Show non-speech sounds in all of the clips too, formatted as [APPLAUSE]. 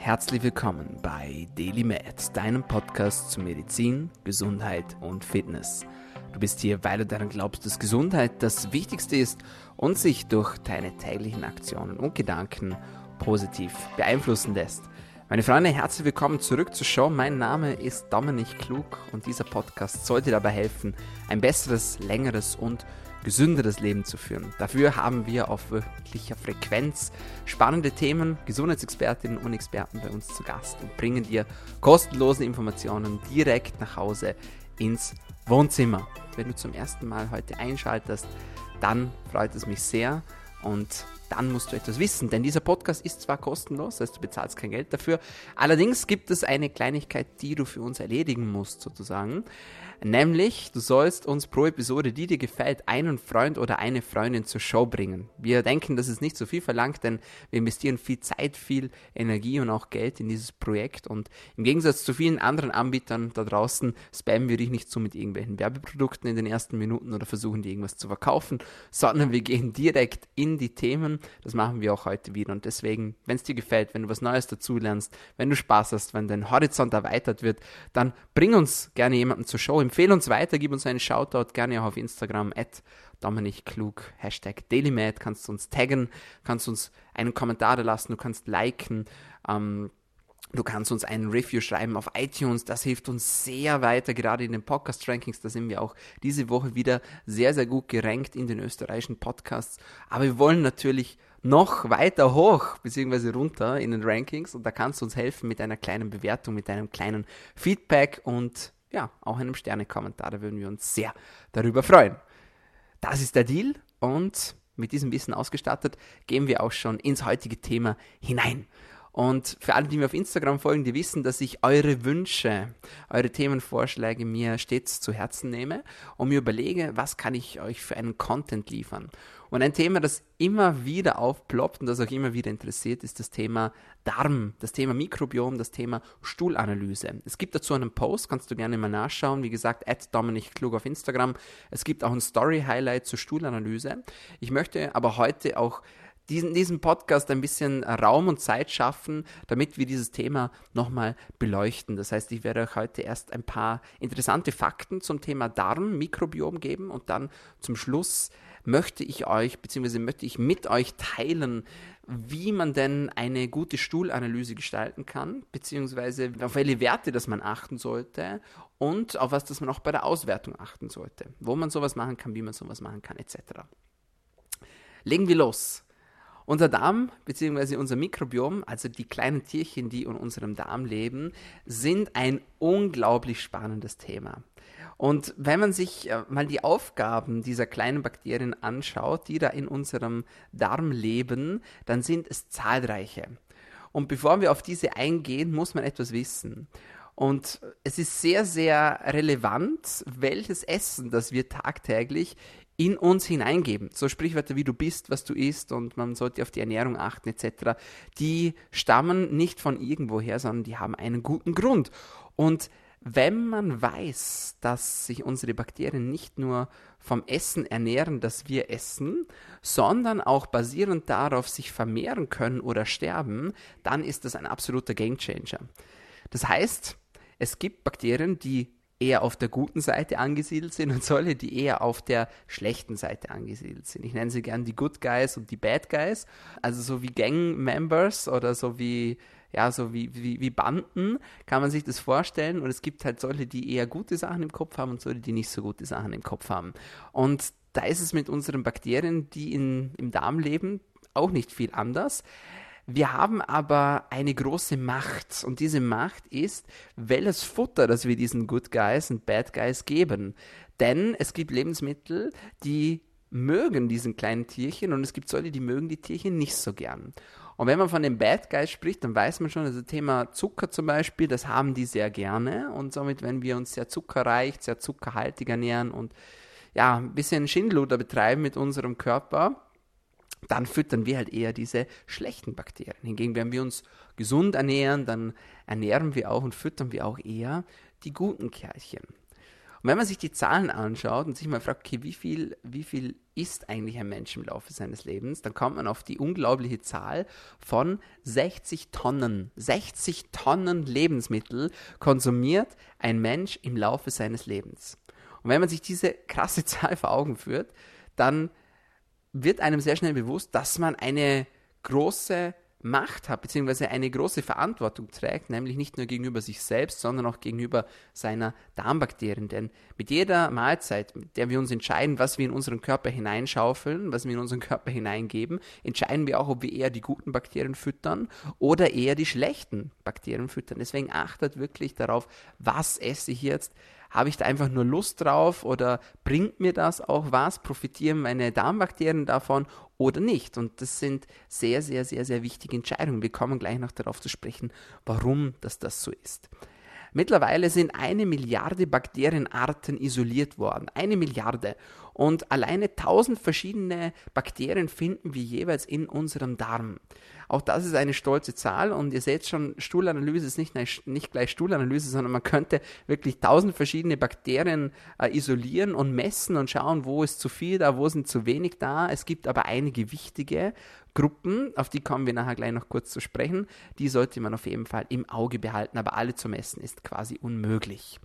herzlich willkommen bei Daily Med, deinem Podcast zu Medizin, Gesundheit und Fitness. Du bist hier, weil du daran glaubst, dass Gesundheit das Wichtigste ist und sich durch deine täglichen Aktionen und Gedanken positiv beeinflussen lässt. Meine Freunde, herzlich willkommen zurück zur Show. Mein Name ist Dominik Klug und dieser Podcast sollte dabei helfen, ein besseres, längeres und gesünderes Leben zu führen. Dafür haben wir auf wöchentlicher Frequenz spannende Themen, Gesundheitsexpertinnen und Experten bei uns zu Gast und bringen dir kostenlose Informationen direkt nach Hause ins Wohnzimmer. Wenn du zum ersten Mal heute einschaltest, dann freut es mich sehr und dann musst du etwas wissen, denn dieser Podcast ist zwar kostenlos, das heißt du bezahlst kein Geld dafür, allerdings gibt es eine Kleinigkeit, die du für uns erledigen musst sozusagen. Nämlich, du sollst uns pro Episode, die dir gefällt, einen Freund oder eine Freundin zur Show bringen. Wir denken, das ist nicht so viel verlangt, denn wir investieren viel Zeit, viel Energie und auch Geld in dieses Projekt. Und im Gegensatz zu vielen anderen Anbietern da draußen spammen wir dich nicht so mit irgendwelchen Werbeprodukten in den ersten Minuten oder versuchen dir irgendwas zu verkaufen, sondern wir gehen direkt in die Themen. Das machen wir auch heute wieder. Und deswegen, wenn es dir gefällt, wenn du was Neues dazulernst, wenn du Spaß hast, wenn dein Horizont erweitert wird, dann bring uns gerne jemanden zur Show Empfehle uns weiter, gib uns einen Shoutout, gerne auch auf Instagram, at Dominik Klug, Hashtag DailyMad, kannst du uns taggen, kannst uns einen Kommentar da lassen, du kannst liken, ähm, Du kannst uns einen Review schreiben auf iTunes, das hilft uns sehr weiter, gerade in den Podcast-Rankings, da sind wir auch diese Woche wieder sehr, sehr gut gerankt in den österreichischen Podcasts. Aber wir wollen natürlich noch weiter hoch, beziehungsweise runter in den Rankings. Und da kannst du uns helfen mit einer kleinen Bewertung, mit einem kleinen Feedback. Und ja, auch einem Sterne-Kommentar. Da würden wir uns sehr darüber freuen. Das ist der Deal und mit diesem Wissen ausgestattet gehen wir auch schon ins heutige Thema hinein. Und für alle, die mir auf Instagram folgen, die wissen, dass ich eure Wünsche, eure Themenvorschläge mir stets zu Herzen nehme und mir überlege, was kann ich euch für einen Content liefern. Und ein Thema, das immer wieder aufploppt und das auch immer wieder interessiert, ist das Thema Darm, das Thema Mikrobiom, das Thema Stuhlanalyse. Es gibt dazu einen Post, kannst du gerne mal nachschauen. Wie gesagt, at Dominik Klug auf Instagram. Es gibt auch ein Story-Highlight zur Stuhlanalyse. Ich möchte aber heute auch diesen, diesem Podcast ein bisschen Raum und Zeit schaffen, damit wir dieses Thema nochmal beleuchten. Das heißt, ich werde euch heute erst ein paar interessante Fakten zum Thema Darm, Mikrobiom geben und dann zum Schluss möchte ich euch, beziehungsweise möchte ich mit euch teilen, wie man denn eine gute Stuhlanalyse gestalten kann, beziehungsweise auf welche Werte das man achten sollte und auf was das man auch bei der Auswertung achten sollte, wo man sowas machen kann, wie man sowas machen kann, etc. Legen wir los. Unser Darm bzw. unser Mikrobiom, also die kleinen Tierchen, die in unserem Darm leben, sind ein unglaublich spannendes Thema. Und wenn man sich äh, mal die Aufgaben dieser kleinen Bakterien anschaut, die da in unserem Darm leben, dann sind es zahlreiche. Und bevor wir auf diese eingehen, muss man etwas wissen. Und es ist sehr, sehr relevant, welches Essen, das wir tagtäglich in uns hineingeben. So Sprichwörter wie du bist, was du isst und man sollte auf die Ernährung achten etc. Die stammen nicht von irgendwoher, sondern die haben einen guten Grund. Und wenn man weiß, dass sich unsere Bakterien nicht nur vom Essen ernähren, das wir essen, sondern auch basierend darauf sich vermehren können oder sterben, dann ist das ein absoluter Gamechanger. Das heißt, es gibt Bakterien, die eher auf der guten Seite angesiedelt sind und solche, die eher auf der schlechten Seite angesiedelt sind. Ich nenne sie gern die Good Guys und die Bad Guys. Also so wie Gang-Members oder so wie, ja, so wie, wie, wie Banden kann man sich das vorstellen. Und es gibt halt solche, die eher gute Sachen im Kopf haben und solche, die nicht so gute Sachen im Kopf haben. Und da ist es mit unseren Bakterien, die in, im Darm leben, auch nicht viel anders. Wir haben aber eine große Macht und diese Macht ist, welches Futter, das wir diesen Good Guys und Bad Guys geben. Denn es gibt Lebensmittel, die mögen diesen kleinen Tierchen und es gibt solche, die mögen die Tierchen nicht so gern. Und wenn man von den Bad Guys spricht, dann weiß man schon, also Thema Zucker zum Beispiel, das haben die sehr gerne und somit, wenn wir uns sehr zuckerreich, sehr zuckerhaltig ernähren und ja, ein bisschen Schindluder betreiben mit unserem Körper, dann füttern wir halt eher diese schlechten Bakterien. Hingegen, wenn wir uns gesund ernähren, dann ernähren wir auch und füttern wir auch eher die guten Kerlchen. Und wenn man sich die Zahlen anschaut und sich mal fragt, okay, wie viel, wie viel isst eigentlich ein Mensch im Laufe seines Lebens, dann kommt man auf die unglaubliche Zahl von 60 Tonnen. 60 Tonnen Lebensmittel konsumiert ein Mensch im Laufe seines Lebens. Und wenn man sich diese krasse [LAUGHS] Zahl vor Augen führt, dann wird einem sehr schnell bewusst, dass man eine große Macht hat, beziehungsweise eine große Verantwortung trägt, nämlich nicht nur gegenüber sich selbst, sondern auch gegenüber seiner Darmbakterien. Denn mit jeder Mahlzeit, mit der wir uns entscheiden, was wir in unseren Körper hineinschaufeln, was wir in unseren Körper hineingeben, entscheiden wir auch, ob wir eher die guten Bakterien füttern oder eher die schlechten Bakterien füttern. Deswegen achtet wirklich darauf, was esse ich jetzt, habe ich da einfach nur Lust drauf oder bringt mir das auch was? Profitieren meine Darmbakterien davon oder nicht? Und das sind sehr, sehr, sehr, sehr wichtige Entscheidungen. Wir kommen gleich noch darauf zu sprechen, warum das, das so ist. Mittlerweile sind eine Milliarde Bakterienarten isoliert worden. Eine Milliarde. Und alleine 1000 verschiedene Bakterien finden wir jeweils in unserem Darm. Auch das ist eine stolze Zahl und ihr seht schon, Stuhlanalyse ist nicht, nicht gleich Stuhlanalyse, sondern man könnte wirklich 1000 verschiedene Bakterien äh, isolieren und messen und schauen, wo ist zu viel da, wo sind zu wenig da. Es gibt aber einige wichtige Gruppen, auf die kommen wir nachher gleich noch kurz zu sprechen. Die sollte man auf jeden Fall im Auge behalten, aber alle zu messen ist quasi unmöglich.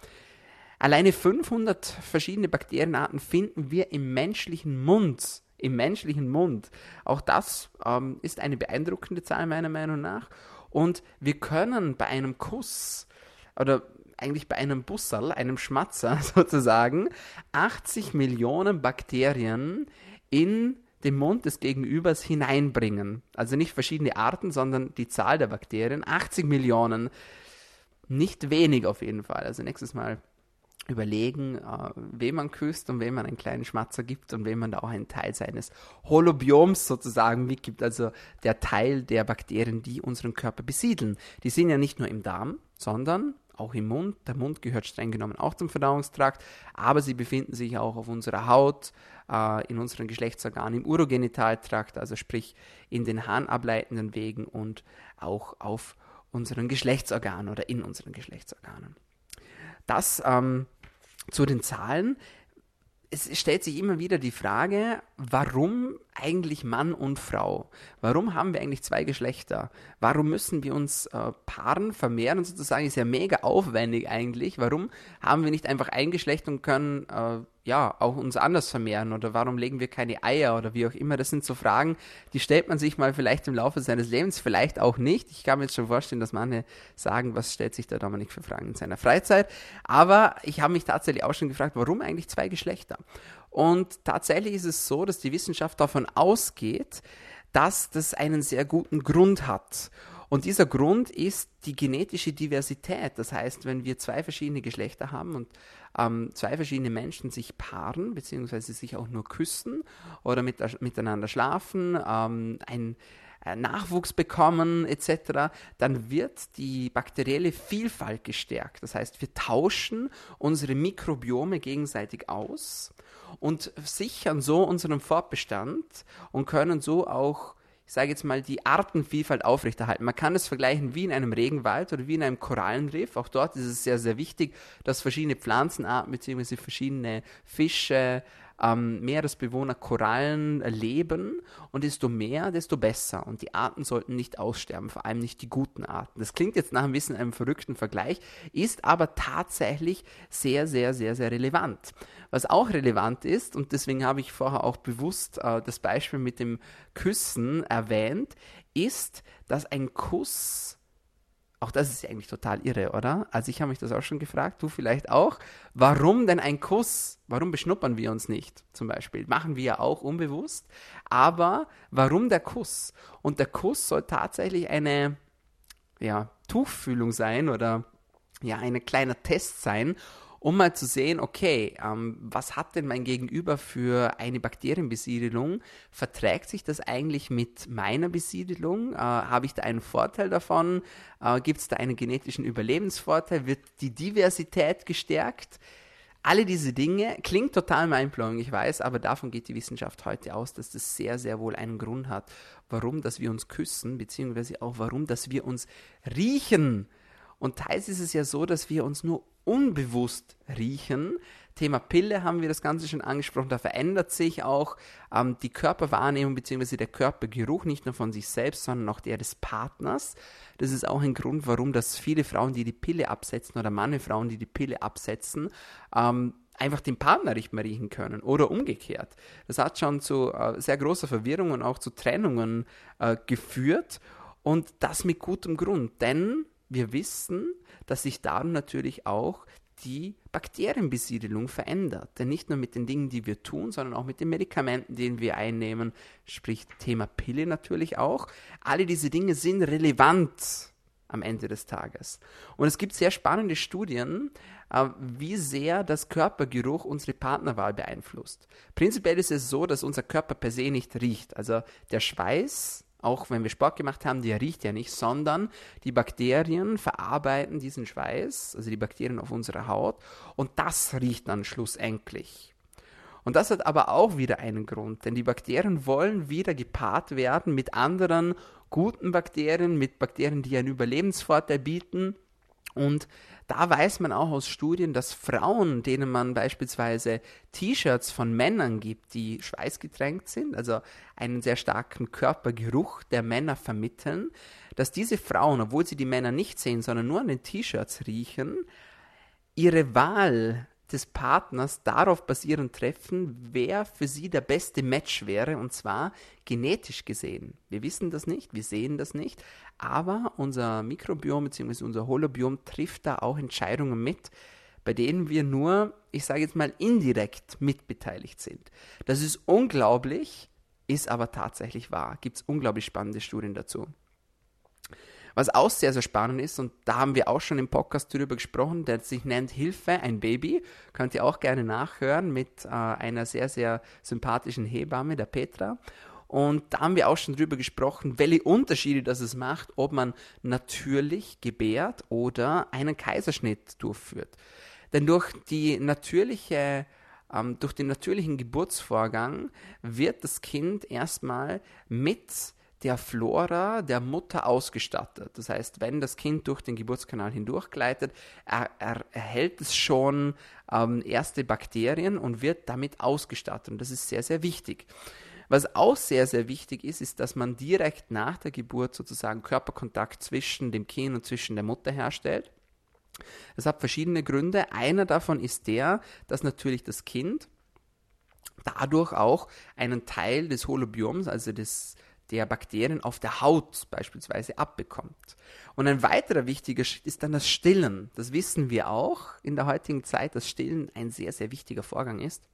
Alleine 500 verschiedene Bakterienarten finden wir im menschlichen Mund. Im menschlichen Mund. Auch das ähm, ist eine beeindruckende Zahl meiner Meinung nach. Und wir können bei einem Kuss oder eigentlich bei einem Busserl, einem Schmatzer [LAUGHS] sozusagen, 80 Millionen Bakterien in den Mund des Gegenübers hineinbringen. Also nicht verschiedene Arten, sondern die Zahl der Bakterien. 80 Millionen. Nicht wenig auf jeden Fall. Also nächstes Mal überlegen, äh, wem man küsst und wem man einen kleinen Schmatzer gibt und wem man da auch einen Teil seines Holobioms sozusagen mitgibt, also der Teil der Bakterien, die unseren Körper besiedeln. Die sind ja nicht nur im Darm, sondern auch im Mund. Der Mund gehört streng genommen auch zum Verdauungstrakt, aber sie befinden sich auch auf unserer Haut, äh, in unseren Geschlechtsorganen, im Urogenitaltrakt, also sprich in den harnableitenden Wegen und auch auf unseren Geschlechtsorganen oder in unseren Geschlechtsorganen. Das ähm, zu den Zahlen. Es stellt sich immer wieder die Frage, warum eigentlich Mann und Frau? Warum haben wir eigentlich zwei Geschlechter? Warum müssen wir uns äh, paaren, vermehren sozusagen? Ist ja mega aufwendig eigentlich. Warum haben wir nicht einfach ein Geschlecht und können äh, ja auch uns anders vermehren? Oder warum legen wir keine Eier oder wie auch immer? Das sind so Fragen, die stellt man sich mal vielleicht im Laufe seines Lebens, vielleicht auch nicht. Ich kann mir jetzt schon vorstellen, dass manche sagen, was stellt sich der Dominik für Fragen in seiner Freizeit? Aber ich habe mich tatsächlich auch schon gefragt, warum eigentlich zwei Geschlechter? Und tatsächlich ist es so, dass die Wissenschaft davon ausgeht, dass das einen sehr guten Grund hat. Und dieser Grund ist die genetische Diversität. Das heißt, wenn wir zwei verschiedene Geschlechter haben und ähm, zwei verschiedene Menschen sich paaren, beziehungsweise sich auch nur küssen oder mit, miteinander schlafen, ähm, ein äh, Nachwuchs bekommen etc., dann wird die bakterielle Vielfalt gestärkt. Das heißt, wir tauschen unsere Mikrobiome gegenseitig aus und sichern so unseren Fortbestand und können so auch, ich sage jetzt mal, die Artenvielfalt aufrechterhalten. Man kann es vergleichen wie in einem Regenwald oder wie in einem Korallenriff. Auch dort ist es sehr, sehr wichtig, dass verschiedene Pflanzenarten bzw. verschiedene Fische, ähm, Meeresbewohner Korallen leben und desto mehr, desto besser. Und die Arten sollten nicht aussterben, vor allem nicht die guten Arten. Das klingt jetzt nach ein bisschen einem verrückten Vergleich, ist aber tatsächlich sehr, sehr, sehr, sehr relevant. Was auch relevant ist, und deswegen habe ich vorher auch bewusst äh, das Beispiel mit dem Küssen erwähnt, ist, dass ein Kuss auch das ist ja eigentlich total irre, oder? Also ich habe mich das auch schon gefragt, du vielleicht auch. Warum denn ein Kuss? Warum beschnuppern wir uns nicht zum Beispiel? Machen wir ja auch unbewusst. Aber warum der Kuss? Und der Kuss soll tatsächlich eine ja, Tuchfühlung sein oder ja, ein kleiner Test sein, um mal zu sehen, okay, ähm, was hat denn mein Gegenüber für eine Bakterienbesiedelung? Verträgt sich das eigentlich mit meiner Besiedelung? Äh, Habe ich da einen Vorteil davon? Äh, Gibt es da einen genetischen Überlebensvorteil? Wird die Diversität gestärkt? Alle diese Dinge klingt total mindblowing, ich weiß, aber davon geht die Wissenschaft heute aus, dass das sehr, sehr wohl einen Grund hat, warum, dass wir uns küssen, beziehungsweise auch warum, dass wir uns riechen Und teils ist es ja so, dass wir uns nur unbewusst riechen. Thema Pille haben wir das Ganze schon angesprochen. Da verändert sich auch ähm, die Körperwahrnehmung bzw. der Körpergeruch nicht nur von sich selbst, sondern auch der des Partners. Das ist auch ein Grund, warum das viele Frauen, die die Pille absetzen oder manche Frauen, die die Pille absetzen, ähm, einfach den Partner nicht mehr riechen können oder umgekehrt. Das hat schon zu äh, sehr großer Verwirrung und auch zu Trennungen äh, geführt und das mit gutem Grund, denn wir wissen, dass sich darum natürlich auch die Bakterienbesiedelung verändert. Denn nicht nur mit den Dingen, die wir tun, sondern auch mit den Medikamenten, die wir einnehmen, sprich Thema Pille natürlich auch. Alle diese Dinge sind relevant am Ende des Tages. Und es gibt sehr spannende Studien, äh, wie sehr das Körpergeruch unsere Partnerwahl beeinflusst. Prinzipiell ist es so, dass unser Körper per se nicht riecht. Also der Schweiß auch wenn wir Sport gemacht haben, der riecht ja nicht, sondern die Bakterien verarbeiten diesen Schweiß, also die Bakterien auf unserer Haut, und das riecht dann schlussendlich. Und das hat aber auch wieder einen Grund, denn die Bakterien wollen wieder gepaart werden mit anderen guten Bakterien, mit Bakterien, die einen Überlebensvorteil bieten. Und da weiß man auch aus Studien, dass Frauen, denen man beispielsweise T-Shirts von Männern gibt, die schweißgetränkt sind, also einen sehr starken Körpergeruch der Männer vermitteln, dass diese Frauen, obwohl sie die Männer nicht sehen, sondern nur an den T-Shirts riechen, ihre Wahl des Partners darauf basierend treffen, wer für sie der beste Match wäre, und zwar genetisch gesehen. Wir wissen das nicht, wir sehen das nicht, aber unser Mikrobiom bzw. unser Holobiom trifft da auch Entscheidungen mit, bei denen wir nur, ich sage jetzt mal, indirekt mitbeteiligt sind. Das ist unglaublich, ist aber tatsächlich wahr. Gibt es unglaublich spannende Studien dazu. Was auch sehr, sehr spannend ist, und da haben wir auch schon im Podcast darüber gesprochen, der sich nennt Hilfe, ein Baby. Könnt ihr auch gerne nachhören mit äh, einer sehr, sehr sympathischen Hebamme, der Petra. Und da haben wir auch schon drüber gesprochen, welche Unterschiede das es macht, ob man natürlich gebärt oder einen Kaiserschnitt durchführt. Denn durch die natürliche ähm, durch den natürlichen Geburtsvorgang wird das Kind erstmal mit der Flora der Mutter ausgestattet. Das heißt, wenn das Kind durch den Geburtskanal hindurchgleitet, er, er erhält es schon ähm, erste Bakterien und wird damit ausgestattet. Und das ist sehr, sehr wichtig. Was auch sehr, sehr wichtig ist, ist, dass man direkt nach der Geburt sozusagen Körperkontakt zwischen dem Kind und zwischen der Mutter herstellt. Das hat verschiedene Gründe. Einer davon ist der, dass natürlich das Kind dadurch auch einen Teil des Holobioms, also des der Bakterien auf der Haut beispielsweise abbekommt. Und ein weiterer wichtiger Schritt ist dann das Stillen. Das wissen wir auch in der heutigen Zeit, dass Stillen ein sehr, sehr wichtiger Vorgang ist,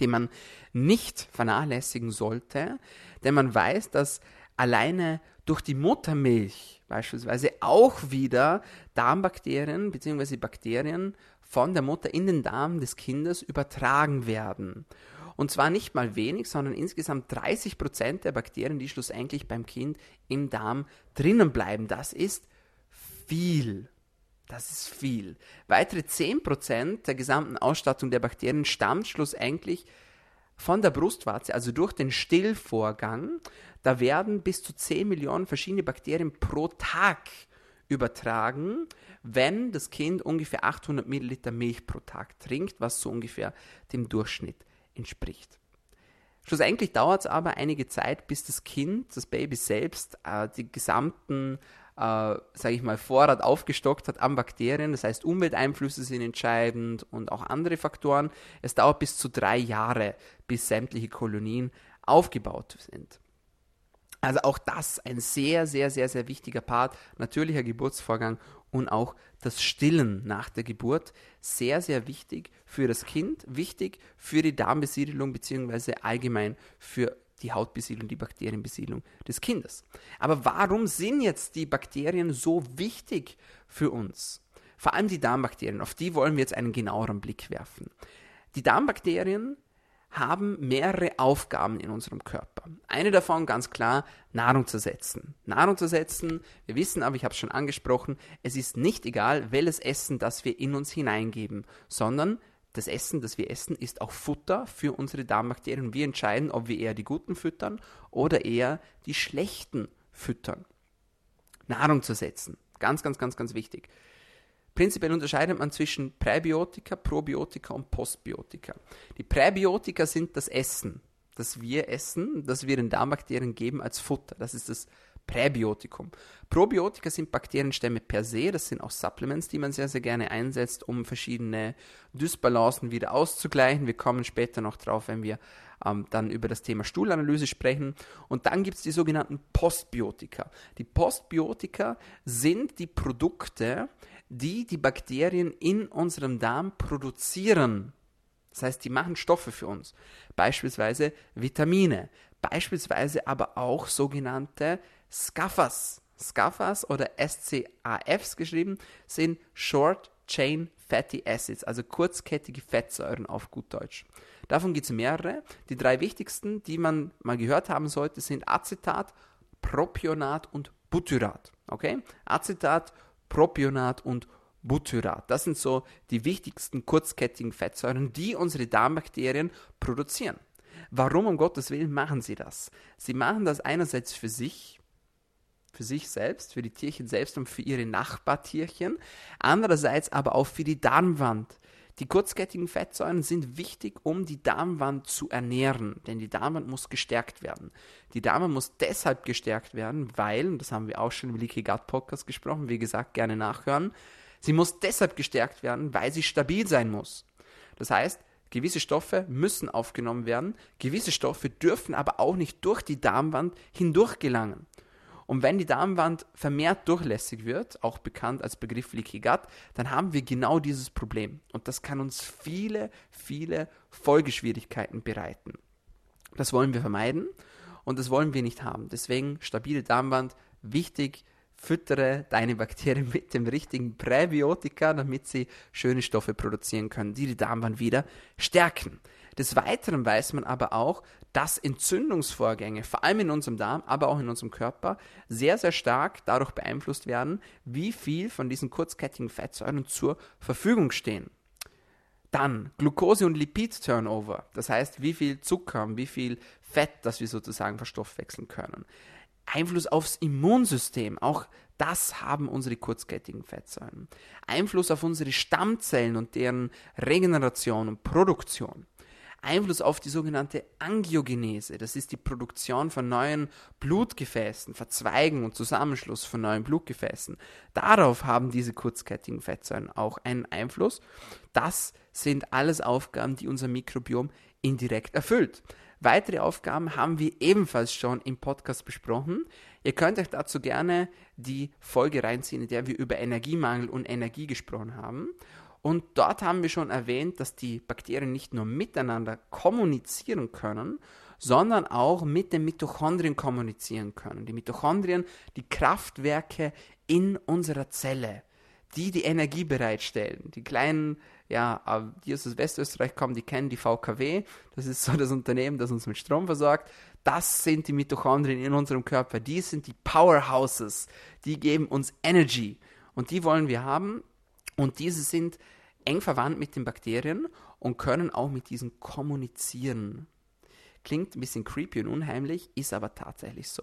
den man nicht vernachlässigen sollte, denn man weiß, dass alleine durch die Muttermilch beispielsweise auch wieder Darmbakterien bzw. Bakterien von der Mutter in den Darm des Kindes übertragen werden. Und zwar nicht mal wenig, sondern insgesamt 30 Prozent der Bakterien, die schlussendlich beim Kind im Darm drinnen bleiben. Das ist viel. Das ist viel. Weitere 10 Prozent der gesamten Ausstattung der Bakterien stammt schlussendlich von der Brustwarze, also durch den Stillvorgang. Da werden bis zu 10 Millionen verschiedene Bakterien pro Tag übertragen, wenn das Kind ungefähr 800 Milliliter Milch pro Tag trinkt, was so ungefähr dem Durchschnitt entspricht. Schlussendlich dauert es aber einige Zeit, bis das Kind, das Baby selbst, äh, die gesamten, äh, sage ich mal, Vorrat aufgestockt hat an Bakterien. Das heißt, Umwelteinflüsse sind entscheidend und auch andere Faktoren. Es dauert bis zu drei Jahre, bis sämtliche Kolonien aufgebaut sind. Also auch das ein sehr, sehr, sehr, sehr wichtiger Part, natürlicher Geburtsvorgang und auch das Stillen nach der Geburt sehr, sehr wichtig für das Kind, wichtig für die Darmbesiedelung beziehungsweise allgemein für die Hautbesiedlung, die Bakterienbesiedlung des Kindes. Aber warum sind jetzt die Bakterien so wichtig für uns? Vor allem die Darmbakterien, auf die wollen wir jetzt einen genaueren Blick werfen. Die Darmbakterien haben mehrere Aufgaben in unserem Körper. Eine davon ganz klar, Nahrung zu setzen. Nahrung zu setzen, wir wissen aber, ich habe es schon angesprochen, es ist nicht egal, welches Essen, das wir in uns hineingeben, sondern das Essen, das wir essen, ist auch Futter für unsere Darmbakterien. Wir entscheiden, ob wir eher die guten füttern oder eher die schlechten füttern. Nahrung zu setzen. Ganz, ganz, ganz, ganz wichtig. Prinzipiell unterscheidet man zwischen Präbiotika, Probiotika und Postbiotika. Die Präbiotika sind das Essen, das wir essen, das wir den Darmbakterien geben als Futter. Das ist das Präbiotikum. Probiotika sind Bakterienstämme per se, das sind auch Supplements, die man sehr, sehr gerne einsetzt, um verschiedene Dysbalancen wieder auszugleichen. Wir kommen später noch drauf, wenn wir ähm, dann über das Thema Stuhlanalyse sprechen. Und dann gibt es die sogenannten Postbiotika. Die Postbiotika sind die Produkte, die die Bakterien in unserem Darm produzieren. Das heißt, die machen Stoffe für uns. Beispielsweise Vitamine, beispielsweise aber auch sogenannte Scaffers. Scaffers oder SCAFs geschrieben sind Short Chain Fatty Acids, also kurzkettige Fettsäuren auf gut Deutsch. Davon gibt es mehrere. Die drei wichtigsten, die man mal gehört haben sollte, sind Acetat, Propionat und Butyrat. Okay? Acetat, Propionat und Butyrat. Das sind so die wichtigsten kurzkettigen Fettsäuren, die unsere Darmbakterien produzieren. Warum um Gottes Willen machen sie das? Sie machen das einerseits für sich, für sich selbst, für die Tierchen selbst und für ihre Nachbartierchen, andererseits aber auch für die Darmwand. Die kurzkettigen Fettsäuren sind wichtig, um die Darmwand zu ernähren, denn die Darmwand muss gestärkt werden. Die Darmwand muss deshalb gestärkt werden, weil, und das haben wir auch schon im Leaky Gut Podcast gesprochen, wie gesagt, gerne nachhören, sie muss deshalb gestärkt werden, weil sie stabil sein muss. Das heißt, gewisse Stoffe müssen aufgenommen werden, gewisse Stoffe dürfen aber auch nicht durch die Darmwand hindurch gelangen. Und wenn die Darmwand vermehrt durchlässig wird, auch bekannt als Begriff Leaky Gut, dann haben wir genau dieses Problem. Und das kann uns viele, viele Folgeschwierigkeiten bereiten. Das wollen wir vermeiden und das wollen wir nicht haben. Deswegen stabile Darmwand, wichtig, füttere deine Bakterien [LAUGHS] mit dem richtigen Präbiotika, damit sie schöne Stoffe produzieren können, die die Darmwand wieder stärken. Des Weiteren weiß man aber auch, dass Entzündungsvorgänge, vor allem in unserem Darm, aber auch in unserem Körper, sehr, sehr stark dadurch beeinflusst werden, wie viel von diesen kurzkettigen Fettsäuren zur Verfügung stehen. Dann Glucose- und Lipid-Turnover, das heißt, wie viel Zucker und wie viel Fett, das wir sozusagen verstoffwechseln können. Einfluss aufs Immunsystem, auch das haben unsere kurzkettigen Fettsäuren. Einfluss auf unsere Stammzellen und deren Regeneration und Produktion. Einfluss auf die sogenannte Angiogenese. Das ist die Produktion von neuen Blutgefäßen, Verzweigen und Zusammenschluss von neuen Blutgefäßen. Darauf haben diese kurzkettigen Fettsäuren auch einen Einfluss. Das sind alles Aufgaben, die unser Mikrobiom indirekt erfüllt. Weitere Aufgaben haben wir ebenfalls schon im Podcast besprochen. Ihr könnt euch dazu gerne die Folge reinziehen, in der wir über Energiemangel und Energie gesprochen haben. Und dort haben wir schon erwähnt, dass die Bakterien nicht nur miteinander kommunizieren können, sondern auch mit den Mitochondrien kommunizieren können. Die Mitochondrien, die Kraftwerke in unserer Zelle, die die Energie bereitstellen. Die kleinen, ja, äh, die aus Westösterreich kommen, die kennen die VKW. Das ist so das Unternehmen, das uns mit Strom versorgt. Das sind die Mitochondrien in unserem Körper. Die sind die Powerhouses. Die geben uns Energy. Und die wollen wir haben. Und diese sind eng verwandt mit den Bakterien und können auch mit diesen kommunizieren. Klingt ein bisschen creepy und unheimlich, ist aber tatsächlich so.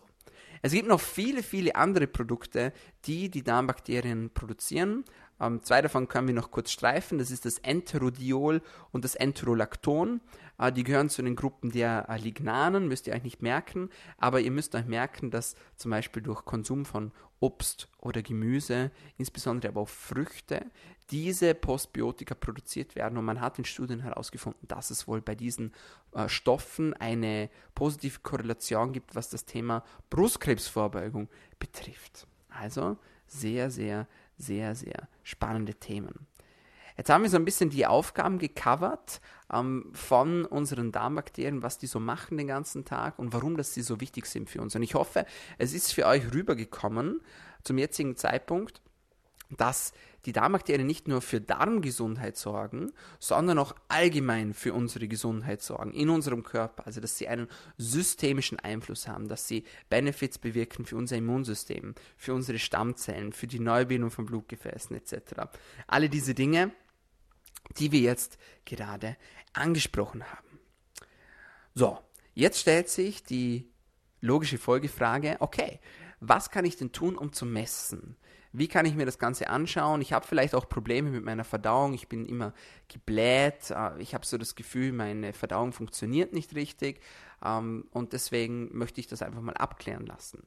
Es gibt noch viele, viele andere Produkte, die die Darmbakterien produzieren. Ähm, zwei davon können wir noch kurz streifen. Das ist das Enterodiol und das Enterolacton. Äh, die gehören zu den Gruppen der äh, Lignanen, müsst ihr euch nicht merken. Aber ihr müsst euch merken, dass zum Beispiel durch Konsum von Obst oder Gemüse, insbesondere aber auch Früchte, diese Postbiotika produziert werden. Und man hat in Studien herausgefunden, dass es wohl bei diesen äh, Stoffen eine positive Korrelation gibt, was das Thema Brustkrebsvorbeugung betrifft. Also sehr, sehr, sehr, sehr spannende Themen. Jetzt haben wir so ein bisschen die Aufgaben gecovert ähm, von unseren Darmbakterien, was die so machen den ganzen Tag und warum das sie so wichtig sind für uns. Und ich hoffe, es ist für euch rübergekommen zum jetzigen Zeitpunkt, dass die Darmbakterien nicht nur für Darmgesundheit sorgen, sondern auch allgemein für unsere Gesundheit sorgen in unserem Körper. Also dass sie einen systemischen Einfluss haben, dass sie Benefits bewirken für unser Immunsystem, für unsere Stammzellen, für die Neubildung von Blutgefäßen etc. Alle diese Dinge, die wir jetzt gerade angesprochen haben. So, jetzt stellt sich die logische Folgefrage, okay, was kann ich denn tun, um zu messen? Wie kann ich mir das Ganze anschauen? Ich habe vielleicht auch Probleme mit meiner Verdauung. Ich bin immer gebläht. Äh, ich habe so das Gefühl, meine Verdauung funktioniert nicht richtig. Ähm, und deswegen möchte ich das einfach mal abklären lassen.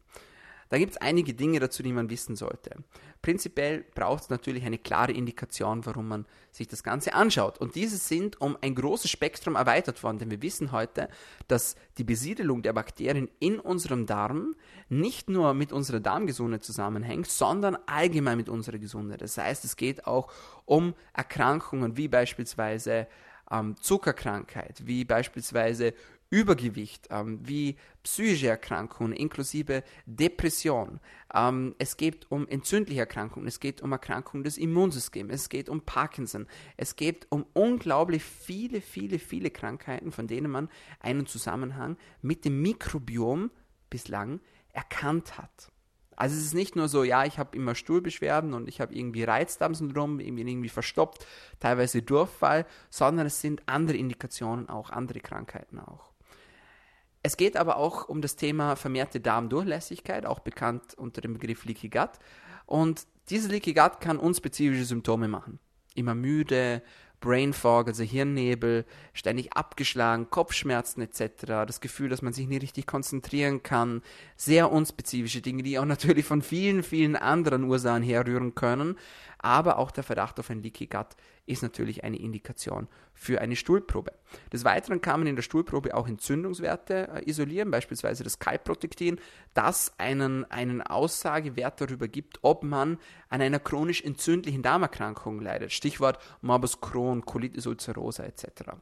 Da gibt es einige Dinge dazu, die man wissen sollte. Prinzipiell braucht es natürlich eine klare Indikation, warum man sich das Ganze anschaut. Und diese sind um ein großes Spektrum erweitert worden, denn wir wissen heute, dass die Besiedelung der Bakterien in unserem Darm nicht nur mit unserer Darmgesundheit zusammenhängt, sondern allgemein mit unserer Gesundheit. Das heißt, es geht auch um Erkrankungen wie beispielsweise ähm, Zuckerkrankheit, wie beispielsweise Übergewicht, ähm, wie psychische Erkrankungen inklusive Depression. Ähm, es geht um entzündliche Erkrankungen, es geht um Erkrankungen des Immunsystems, es geht um Parkinson, es geht um unglaublich viele, viele, viele Krankheiten, von denen man einen Zusammenhang mit dem Mikrobiom bislang erkannt hat. Also es ist nicht nur so, ja, ich habe immer Stuhlbeschwerden und ich habe irgendwie Reizdarmsyndrom, irgendwie, irgendwie verstopft, teilweise Durchfall, sondern es sind andere Indikationen auch, andere Krankheiten auch. Es geht aber auch um das Thema vermehrte Darmdurchlässigkeit, auch bekannt unter dem Begriff Leaky Gut. Und dieses Leaky Gut kann unspezifische Symptome machen. Immer müde, Brain Fog, also Hirnnebel, ständig abgeschlagen, Kopfschmerzen etc., das Gefühl, dass man sich nicht richtig konzentrieren kann, sehr unspezifische Dinge, die auch [LAUGHS] natürlich von vielen, vielen anderen Ursachen herrühren können, aber auch der Verdacht auf ein Leaky Gut ist natürlich eine Indikation für eine Stuhlprobe. Des Weiteren kann man in der Stuhlprobe auch Entzündungswerte äh, isolieren, beispielsweise das Kalprotektin, das einen, einen Aussagewert darüber gibt, ob man an einer chronisch entzündlichen Darmerkrankung leidet. Stichwort Morbus Crohn, Colitis ulcerosa etc.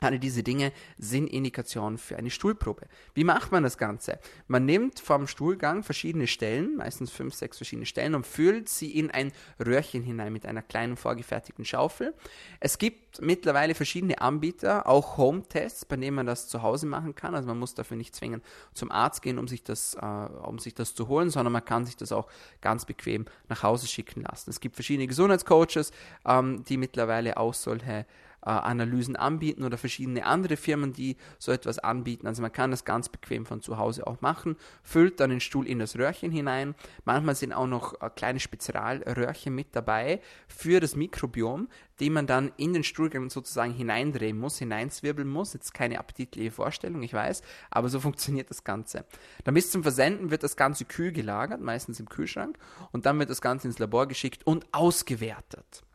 Alle diese Dinge sind Indikationen für eine Stuhlprobe. Wie macht man das Ganze? Man nimmt vom Stuhlgang verschiedene Stellen, meistens fünf, sechs verschiedene Stellen, und füllt sie in ein Röhrchen hinein mit einer kleinen vorgefertigten Schaufel. Es gibt mittlerweile verschiedene Anbieter, auch Home-Tests, bei denen man das zu Hause machen kann. Also man muss dafür nicht zwingend zum Arzt gehen, um sich das, äh, um sich das zu holen, sondern man kann sich das auch ganz bequem nach Hause schicken lassen. Es gibt verschiedene Gesundheitscoaches, ähm, die mittlerweile auch solche äh, Analysen anbieten oder verschiedene andere Firmen, die so etwas anbieten. Also man kann das ganz bequem von zu Hause auch machen, füllt dann den Stuhl in das Röhrchen hinein. Manchmal sind auch noch äh, kleine Spezialröhrchen mit dabei für das Mikrobiom, die man dann in den Stuhlgang sozusagen hineindrehen muss, hineinzwirbeln muss. Jetzt keine appetitliche Vorstellung, ich weiß, aber so funktioniert das Ganze. Dann bis zum Versenden wird das Ganze kühl gelagert, meistens im Kühlschrank, und dann wird das Ganze ins Labor geschickt und ausgewertet.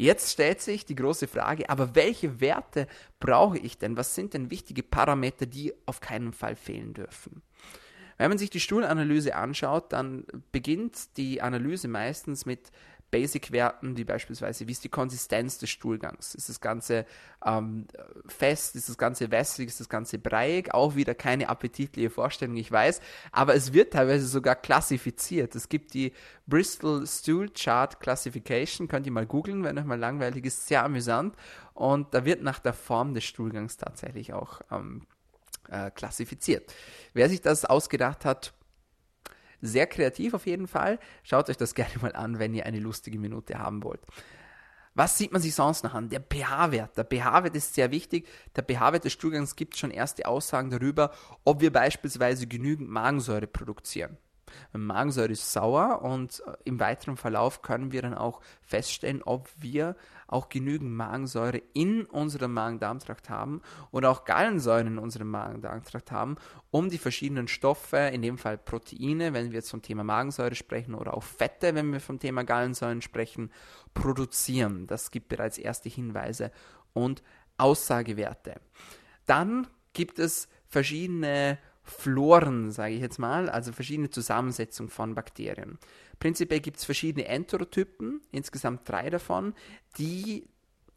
Jetzt stellt sich die große Frage, aber welche Werte brauche ich denn? Was sind denn wichtige Parameter, die auf keinen Fall fehlen dürfen? Wenn man sich die Stuhlanalyse anschaut, dann beginnt die Analyse meistens mit Basic-Werten, wie beispielsweise, wie ist die Konsistenz des Stuhlgangs? Ist das Ganze ähm, fest? Ist das Ganze wässrig? Ist das Ganze breiig? Auch wieder keine appetitliche Vorstellung, ich weiß. Aber es wird teilweise sogar klassifiziert. Es gibt die Bristol Stool Chart Classification. Könnt ihr mal googeln, wenn euch mal langweilig ist. Sehr amüsant. Und da wird nach der Form des Stuhlgangs tatsächlich auch ähm, äh, klassifiziert. Wer sich das ausgedacht hat, sehr kreativ auf jeden Fall. Schaut euch das [LAUGHS] gerne mal an, wenn ihr eine lustige Minute haben wollt. Was sieht man sich sonst noch an? Der pH-Wert. Der pH-Wert ist sehr wichtig. Der pH-Wert des Stuhlgangs gibt schon erste Aussagen darüber, ob wir beispielsweise genügend Magensäure produzieren. Magensäure ist sauer und äh, im weiteren Verlauf können wir dann auch feststellen, ob wir auch genügend Magensäure in unserem Magen-Darm-Trakt haben oder auch Gallensäure in unserem Magen-Darm-Trakt haben, um die verschiedenen Stoffe, in dem Fall Proteine, wenn wir vom Thema Magensäure sprechen, oder auch Fette, wenn wir vom Thema Gallensäuren sprechen, produzieren. Das gibt bereits erste Hinweise und Aussagewerte. Dann gibt es verschiedene Floren, sage ich jetzt mal, also verschiedene Zusammensetzungen von Bakterien. Prinzipiell gibt es verschiedene Enterotypen, insgesamt drei davon, die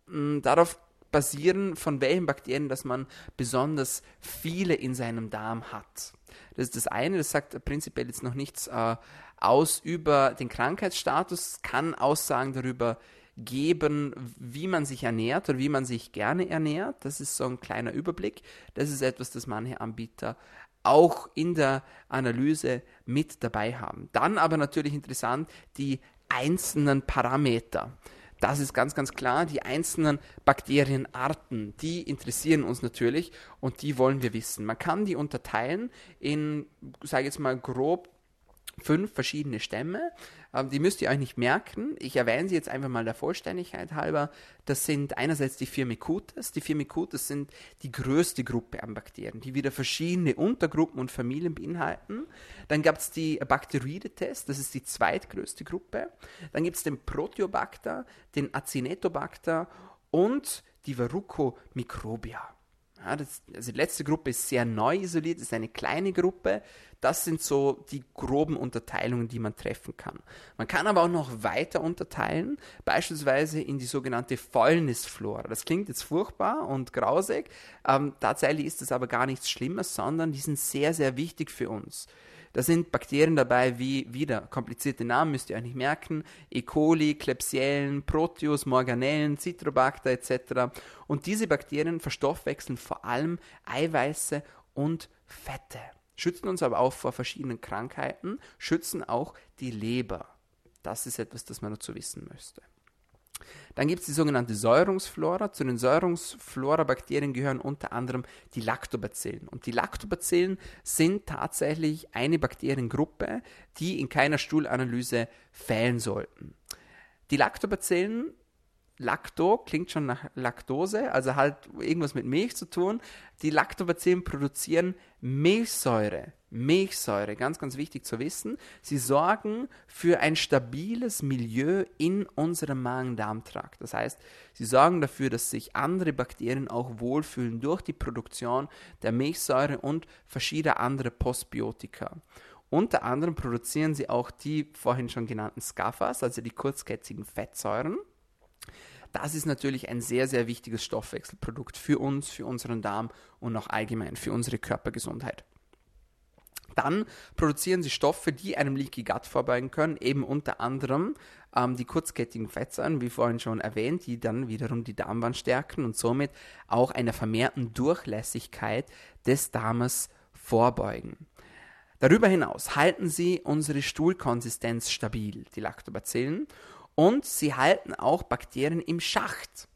mh, hm, darauf basieren, von welchen Bakterien, dass man besonders viele in seinem Darm hat. Das ist das eine, das sagt prinzipiell jetzt noch nichts äh, aus über den Krankheitsstatus, kann Aussagen darüber geben, wie man sich ernährt oder wie man sich gerne ernährt. Das ist so ein kleiner Überblick. Das ist etwas, das manche Anbieter auch in der Analyse mit dabei haben. Dann aber natürlich interessant die einzelnen Parameter. Das ist ganz, ganz klar. Die einzelnen Bakterienarten, die interessieren uns natürlich und die wollen wir wissen. Man kann die unterteilen in, sage ich jetzt mal grob, fünf verschiedene Stämme. Ähm, die müsst ihr euch nicht merken. Ich erwähne sie jetzt einfach mal der Vollständigkeit halber. Das sind einerseits die Firmicutes. Die Firmicutes sind die größte Gruppe an Bakterien, die wieder verschiedene Untergruppen und Familien beinhalten. Dann gab es die Bacteroidetes, das ist die zweitgrößte Gruppe. Dann gibt es den Proteobacter, den Acinetobacter und die Verrucomicrobia. Ja, das, also die letzte Gruppe ist sehr neu isoliert, ist eine kleine Gruppe. Das sind so die groben Unterteilungen, die man treffen kann. Man kann aber auch noch weiter unterteilen, beispielsweise in die sogenannte Fäulnisflora. Das klingt jetzt furchtbar und grausig. Ähm, tatsächlich ist es aber gar nichts Schlimmes, sondern die sind sehr, sehr wichtig für uns. Da sind Bakterien dabei wie, wieder, komplizierte Namen müsst ihr euch nicht merken, E. coli, Klebsiellen, Proteus, Morganellen, Citrobacter etc. Und diese Bakterien verstoffwechseln vor allem Eiweiße und Fette, schützen uns aber auch vor verschiedenen Krankheiten, schützen auch die Leber. Das ist etwas, das man dazu wissen müsste. Dann gibt es die sogenannte Säurungsflora. Zu den Säurungsflora-Bakterien gehören unter anderem die Lactobacillen. Und die Lactobacillen sind tatsächlich eine Bakteriengruppe, die in keiner Stuhlanalyse fehlen sollten. Die Lactobacillen Lacto klingt schon nach Laktose, also halt irgendwas mit Milch zu tun. Die Lactobacillen produzieren Milchsäure. Milchsäure, ganz, ganz wichtig zu wissen. Sie sorgen für ein stabiles Milieu in unserem Magen-Darm-Trakt. Das heißt, sie sorgen dafür, dass sich andere Bakterien auch wohlfühlen durch die Produktion der Milchsäure und verschiedene andere Postbiotika. Unter anderem produzieren sie auch die vorhin schon genannten Scaffas, also die kurzkettigen Fettsäuren. Das ist natürlich ein sehr, sehr wichtiges Stoffwechselprodukt für uns, für unseren Darm und auch allgemein für unsere Körpergesundheit. Dann produzieren sie Stoffe, die einem Leaky Gut vorbeugen können, eben unter anderem ähm, die kurzkettigen Fettsäuren, wie vorhin schon erwähnt, die dann wiederum die Darmwand stärken und somit auch einer vermehrten Durchlässigkeit des Darmes vorbeugen. Darüber hinaus halten sie unsere Stuhlkonsistenz stabil, die Lactobacillen, und sie halten auch Bakterien im Schacht.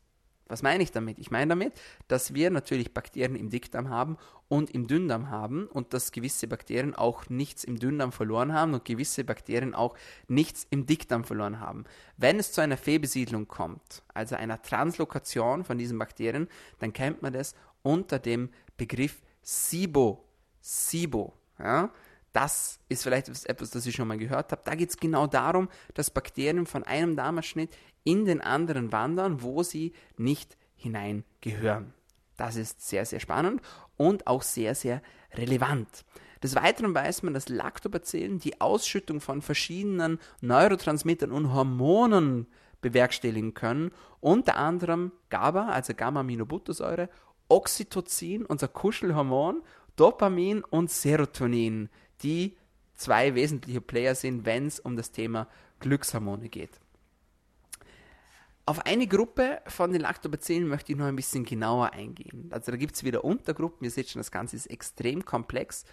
Was meine ich damit? Ich meine damit, dass wir natürlich Bakterien im Dickdarm haben und im Dünndarm haben und dass gewisse Bakterien auch nichts im Dünndarm verloren haben und gewisse Bakterien auch nichts im Dickdarm verloren haben. Wenn es zu einer Fehlbesiedlung kommt, also einer Translokation von diesen Bakterien, dann kennt man das unter dem Begriff SIBO. SIBO. Ja? Das ist vielleicht etwas, das ich schon mal gehört habe. Da geht es genau darum, dass Bakterien von einem Darmausschnitt in den anderen wandern, wo sie nicht hineingehören. Das ist sehr, sehr spannend und auch sehr, sehr relevant. Des Weiteren weiß man, dass Lactobacillen die Ausschüttung von verschiedenen Neurotransmittern und Hormonen bewerkstelligen können, unter anderem GABA, also Gamma-Aminobuttersäure, Oxytocin, unser Kuschelhormon, Dopamin und Serotonin die zwei wesentliche Player sind, wenn es um das Thema Glückshormone geht. Auf eine Gruppe von den Lactobacillen möchte ich noch ein bisschen genauer eingehen. Also da gibt es wieder Untergruppen. Ihr seht schon, das Ganze ist extrem komplex.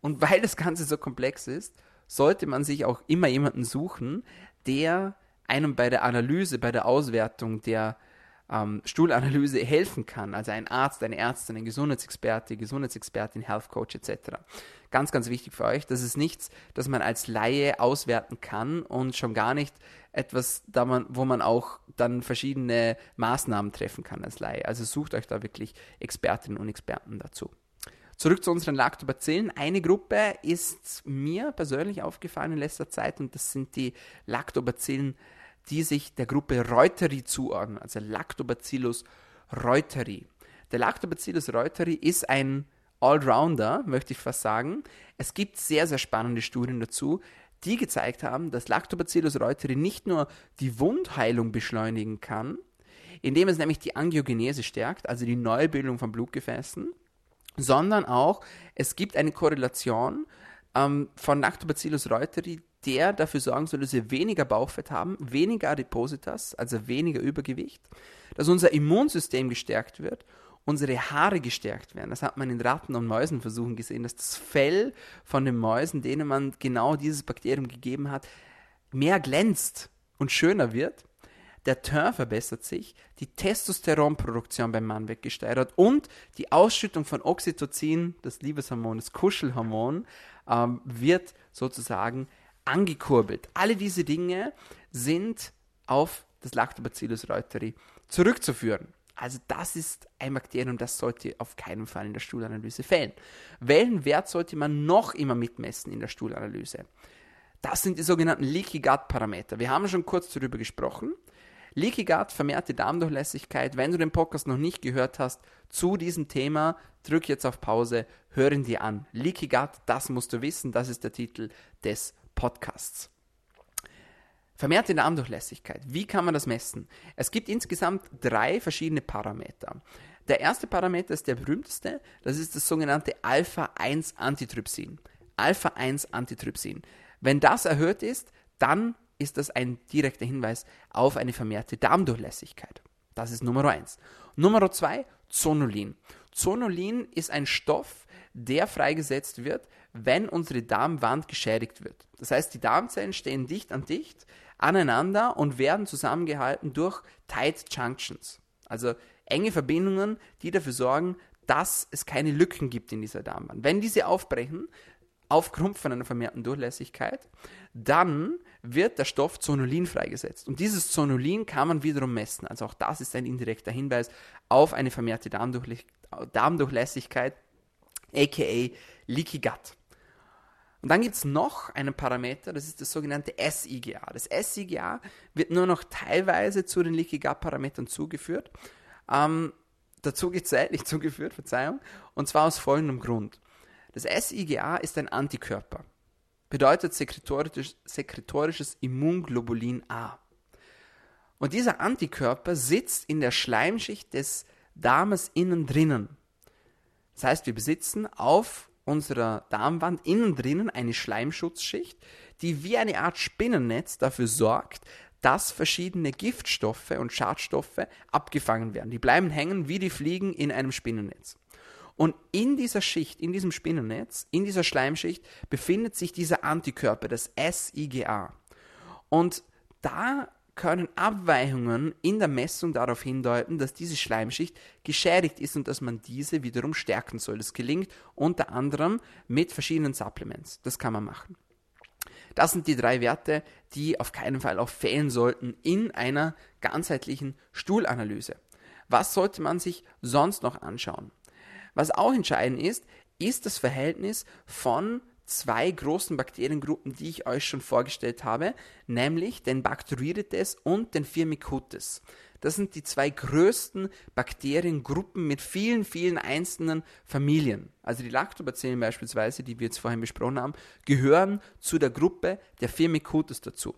Und weil das Ganze so komplex ist, sollte man sich auch immer jemanden suchen, der einem bei der Analyse, bei der Auswertung der ähm, Stuhlanalyse helfen kann. Also ein Arzt, eine Ärztin, ein Gesundheitsexperte, Gesundheitsexpertin, Health Coach etc. Ganz, ganz wichtig für euch. Das ist nichts, das man als Laie auswerten kann und schon gar nicht etwas, da man, wo man auch dann verschiedene Maßnahmen treffen kann als Laie. Also sucht euch da wirklich Expertinnen und Experten dazu. Zurück zu unseren Lactobacillen. Eine Gruppe ist mir persönlich aufgefallen in letzter Zeit und das sind die Lactobacillen die sich der Gruppe Reuteri zuordnen, also Lactobacillus reuteri. Der Lactobacillus reuteri ist ein Allrounder, möchte ich fast sagen. Es gibt sehr, sehr spannende Studien dazu, die gezeigt haben, dass Lactobacillus reuteri nicht nur die Wundheilung beschleunigen kann, indem es nämlich die Angiogenese stärkt, also die Neubildung von Blutgefäßen, sondern auch es gibt eine Korrelation ähm, von Lactobacillus reuteri, der dafür sorgen soll, dass wir weniger Bauchfett haben, weniger Adipositas, also weniger Übergewicht, dass unser Immunsystem gestärkt wird, unsere Haare gestärkt werden. Das hat man in Ratten- und Mäusenversuchen gesehen, dass das Fell von den Mäusen, denen man genau dieses Bakterium gegeben hat, mehr glänzt und schöner wird. der Teint verbessert sich, die Testosteronproduktion beim Mann wird gesteigert und die Ausschüttung von Oxytocin, das Liebeshormon, das Kuschelhormon, ähm, wird sozusagen angekurbelt. Alle diese Dinge sind auf das Lactobacillus reuteri zurückzuführen. Also das ist ein Bakterium, das sollte auf keinen Fall in der Stuhlanalyse fehlen. Welchen Wert sollte man noch immer mitmessen in der Stuhlanalyse? Das sind die sogenannten Leaky Gut Parameter. Wir haben schon kurz darüber gesprochen. Leaky Gut, vermehrte Darmdurchlässigkeit. Wenn du den Podcast noch nicht gehört hast zu diesem Thema, drück jetzt auf Pause, hören dir an. Leaky Gut, das musst du wissen, das ist der Titel des Podcasts. Vermehrte Darmdurchlässigkeit. Wie kann man das messen? Es gibt insgesamt drei verschiedene Parameter. Der erste Parameter ist der berühmteste, das ist das sogenannte Alpha-1-Antitrypsin. Alpha-1-Antitrypsin. Wenn das erhöht ist, dann ist das ein direkter Hinweis auf eine vermehrte Darmdurchlässigkeit. Das ist Nummer 1. Nummer 2, Zonulin. Zonulin ist ein Stoff, der freigesetzt wird, wenn unsere Darmwand geschädigt wird. Das heißt, die Darmzellen stehen dicht an dicht aneinander und werden zusammengehalten durch Tight Junctions. Also enge Verbindungen, die dafür sorgen, dass es keine Lücken gibt in dieser Darmwand. Wenn diese aufbrechen, aufgrund von einer vermehrten Durchlässigkeit, dann wird der Stoff Zonulin freigesetzt. Und dieses Zonulin kann man wiederum messen. Also auch das ist ein indirekter Hinweis auf eine vermehrte Darmdurchlässigkeit, aka Leaky Gut. Und dann gibt es noch einen Parameter, das ist das sogenannte SIGA. Das SIGA wird nur noch teilweise zu den Leaky Gut Parametern zugeführt. Ähm, dazu nicht zugeführt, Verzeihung. Und zwar aus folgendem Grund. Das SIGA ist ein Antikörper. Bedeutet sekretorisches, sekretorisches Immunglobulin A. Und dieser Antikörper sitzt in der Schleimschicht des Darmes innen drinnen. Das heißt, wir besitzen auf unserer Darmwand innen drinnen eine Schleimschutzschicht, die wie eine Art Spinnennetz dafür sorgt, dass verschiedene Giftstoffe und Schadstoffe abgefangen werden. Die bleiben hängen wie die Fliegen in einem Spinnennetz. Und in dieser Schicht, in diesem Spinnennetz, in dieser Schleimschicht befindet sich dieser Antikörper, das SIGA. Und da können Abweichungen in der Messung darauf hindeuten, dass diese Schleimschicht geschädigt ist und dass man diese wiederum stärken soll. Das gelingt unter anderem mit verschiedenen Supplements. Das kann man machen. Das sind die drei Werte, die auf keinen Fall auch fehlen sollten in einer ganzheitlichen Stuhlanalyse. Was sollte man sich sonst noch anschauen? Was auch entscheidend ist, ist das Verhältnis von zwei großen Bakteriengruppen, die ich euch schon vorgestellt habe, nämlich den Bacteroidetes und den Firmicutes. Das sind die zwei größten Bakteriengruppen mit vielen, vielen einzelnen Familien. Also die Lactobacillen beispielsweise, die wir jetzt vorhin besprochen haben, gehören zu der Gruppe der Firmicutes dazu.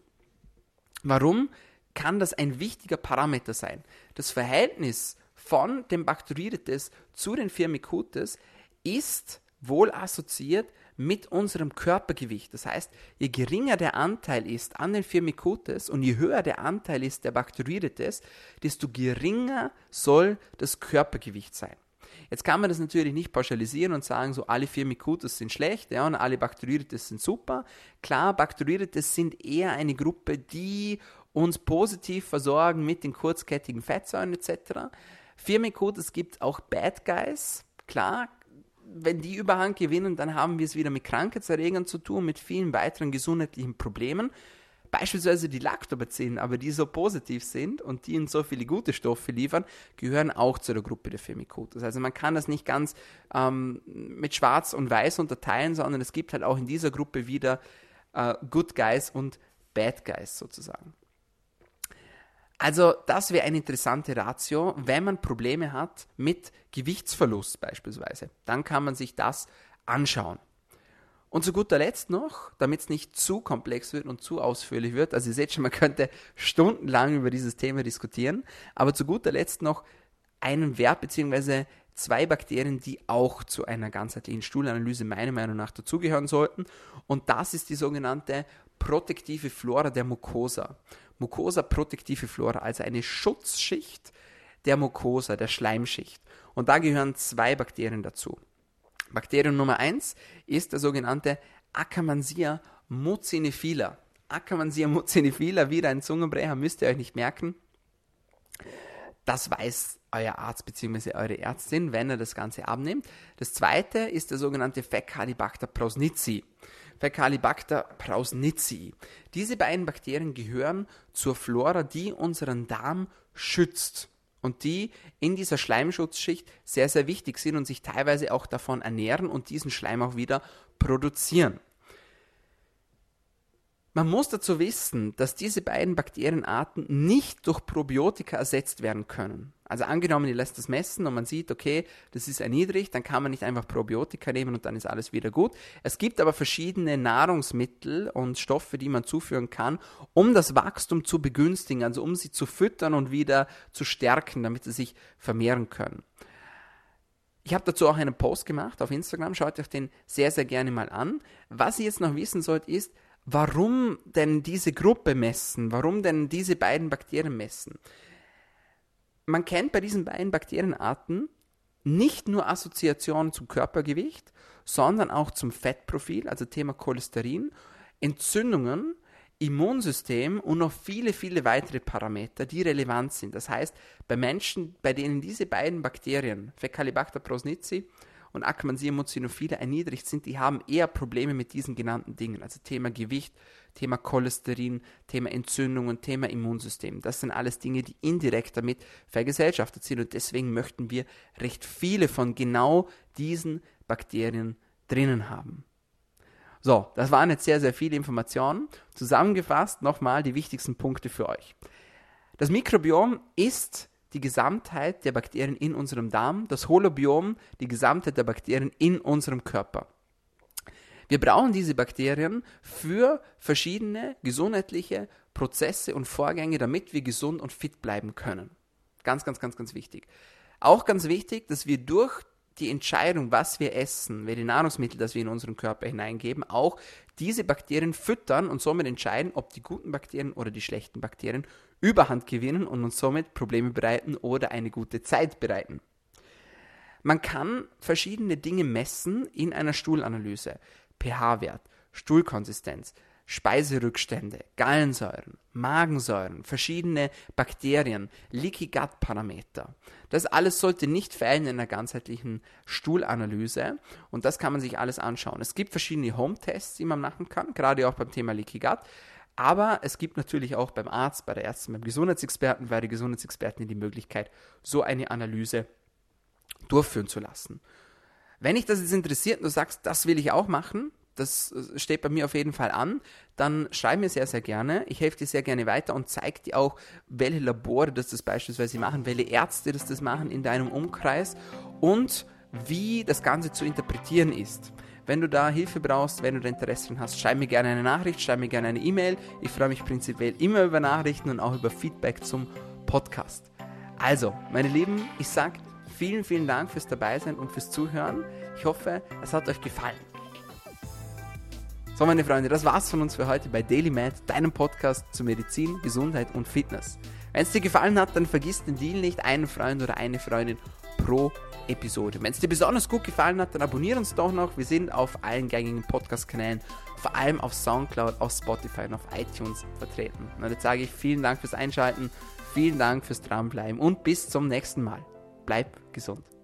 Warum kann das ein wichtiger Parameter sein? Das Verhältnis von dem Bacteroidetes zu den Firmicutes ist wohl assoziiert mit unserem Körpergewicht. Das heißt, je geringer der Anteil ist an den Firmicutes und je höher der Anteil ist der Bacteroidetes, desto geringer soll das Körpergewicht sein. Jetzt kann man das natürlich nicht pauschalisieren und sagen, so alle Firmicutes sind schlecht ja, und alle Bacteroidetes sind super. Klar, Bacteroidetes sind eher eine Gruppe, die uns positiv versorgen mit den kurzkettigen Fettsäuren etc. Firmicutes gibt auch Bad Guys. Klar, wenn die Überhand gewinnen, dann haben wir es wieder mit Krankheitserregern zu tun, mit vielen weiteren gesundheitlichen Problemen. Beispielsweise die Lactobacillen, aber die so positiv sind und die uns so viele gute Stoffe liefern, gehören auch zu der Gruppe der Firmicutes. Also man kann das nicht ganz ähm, mit Schwarz und Weiß unterteilen, sondern es gibt halt auch in dieser Gruppe wieder äh, Good Guys und Bad Guys sozusagen. Also das wäre eine interessante Ratio, wenn man Probleme hat mit Gewichtsverlust beispielsweise. Dann kann man sich das anschauen. Und zu guter Letzt noch, damit es nicht zu komplex wird und zu ausführlich wird, also ihr seht schon, man könnte stundenlang über dieses Thema diskutieren, aber zu guter Letzt noch einen Wert bzw. zwei Bakterien, die auch zu einer ganzheitlichen Stuhlanalyse meiner Meinung nach dazugehören sollten. Und das ist die sogenannte protektive Flora der Mucosa. Mucosa protektive Flora, also eine Schutzschicht der Mucosa, der Schleimschicht. Und da gehören zwei Bakterien dazu. Bakterium Nummer eins ist der sogenannte Akkermansia mucinifila. Akkermansia mucinifila, wieder ein Zungenbrecher, müsst ihr euch nicht merken. Das weiß euer Arzt bzw. eure Ärztin, wenn er das Ganze abnimmt. Das zweite ist der sogenannte Fecalibacter prausnitzii. Fecalibacter prausnitzii. Diese beiden Bakterien gehören zur Flora, die unseren Darm schützt und die in dieser Schleimschutzschicht sehr, sehr wichtig sind und sich teilweise auch davon ernähren und diesen Schleim auch wieder produzieren. Man muss dazu wissen, dass diese beiden Bakterienarten nicht durch Probiotika ersetzt werden können. Also angenommen, ihr lässt das messen und man sieht, okay, das ist erniedrigt, dann kann man nicht einfach Probiotika nehmen und dann ist alles wieder gut. Es gibt aber verschiedene Nahrungsmittel und Stoffe, die man zuführen kann, um das Wachstum zu begünstigen, also um sie zu füttern und wieder zu stärken, damit sie sich vermehren können. Ich habe dazu auch einen Post gemacht auf Instagram, schaut euch den sehr, sehr gerne mal an. Was ihr jetzt noch wissen sollt, ist, warum denn diese Gruppe messen? Warum denn diese beiden Bakterien messen? Man kennt bei diesen beiden Bakterienarten nicht nur Assoziationen zum Körpergewicht, sondern auch zum Fettprofil, also Thema Cholesterin, Entzündungen, Immunsystem und noch viele, viele weitere Parameter, die relevant sind. Das heißt, bei Menschen, bei denen diese beiden Bakterien, Fecalibacter prosnitzii und Akmansia mucinophila erniedrigt sind, die haben eher Probleme mit diesen genannten Dingen. Also Thema Gewicht, Thema Cholesterin, Thema Entzündungen, Thema Immunsystem. Das sind alles Dinge, die indirekt damit vergesellschaftet sind. Und deswegen möchten wir recht viele von genau diesen Bakterien drinnen haben. So, das waren jetzt sehr, sehr viele Informationen. Zusammengefasst nochmal die wichtigsten Punkte für euch. Das Mikrobiom ist die Gesamtheit der Bakterien in unserem Darm, das Holobiom die Gesamtheit der Bakterien in unserem Körper. Wir brauchen diese Bakterien für verschiedene gesundheitliche Prozesse und Vorgänge, damit wir gesund und fit bleiben können. Ganz, ganz, ganz, ganz wichtig. Auch ganz wichtig, dass wir durch die Entscheidung, was wir essen, welche Nahrungsmittel, das wir in unseren Körper hineingeben, auch diese Bakterien füttern und somit entscheiden, ob die guten Bakterien oder die schlechten Bakterien Überhand gewinnen und uns somit Probleme bereiten oder eine gute Zeit bereiten. Man kann verschiedene Dinge messen in einer Stuhlanalyse. pH-Wert, Stuhlkonsistenz, Speiserückstände, Gallensäuren, Magensäuren, verschiedene Bakterien, Leaky Gut Parameter. Das alles sollte nicht fehlen in einer ganzheitlichen Stuhlanalyse und das kann man sich alles anschauen. Es gibt verschiedene Home-Tests, die man machen kann, gerade auch beim Thema Leaky Gut. Aber es gibt natürlich auch beim Arzt, bei der Ärztin, beim Gesundheitsexperten, bei der Gesundheitsexpertin die Möglichkeit, so eine Analyse durchführen zu lassen. Wenn dich das jetzt interessiert und du sagst, das will ich auch machen, das äh, steht bei mir auf jeden Fall an, dann schreib mir sehr, sehr gerne. Ich helfe dir sehr gerne weiter und zeige dir auch, welche Labore das, das beispielsweise machen, welche Ärzte das, das machen in deinem Umkreis und wie das Ganze zu interpretieren ist. Wenn du da Hilfe brauchst, wenn du da Interesse dran hast, schreib mir gerne eine Nachricht, schreib mir gerne eine E-Mail. Ich freue mich prinzipiell immer über Nachrichten und auch über Feedback zum Podcast. Also, meine Lieben, ich sage vielen, vielen Dank fürs Dabeisein und fürs Zuhören. Ich hoffe, es hat euch gefallen. So, meine Freunde, das war's von uns für heute bei Daily Med, deinem Podcast zu Medizin, Gesundheit und Fitness. Wenn es dir gefallen hat, dann vergiss den Deal nicht, einen Freund oder eine Freundin pro Episode. Wenn es dir besonders gut gefallen hat, dann abonniere uns doch noch. Wir sind auf allen gängigen Podcast-Kanälen, vor allem auf Soundcloud, auf Spotify und auf iTunes vertreten. Und jetzt sage ich vielen Dank fürs Einschalten, vielen Dank fürs Dranbleiben und bis zum nächsten Mal. Bleib gesund.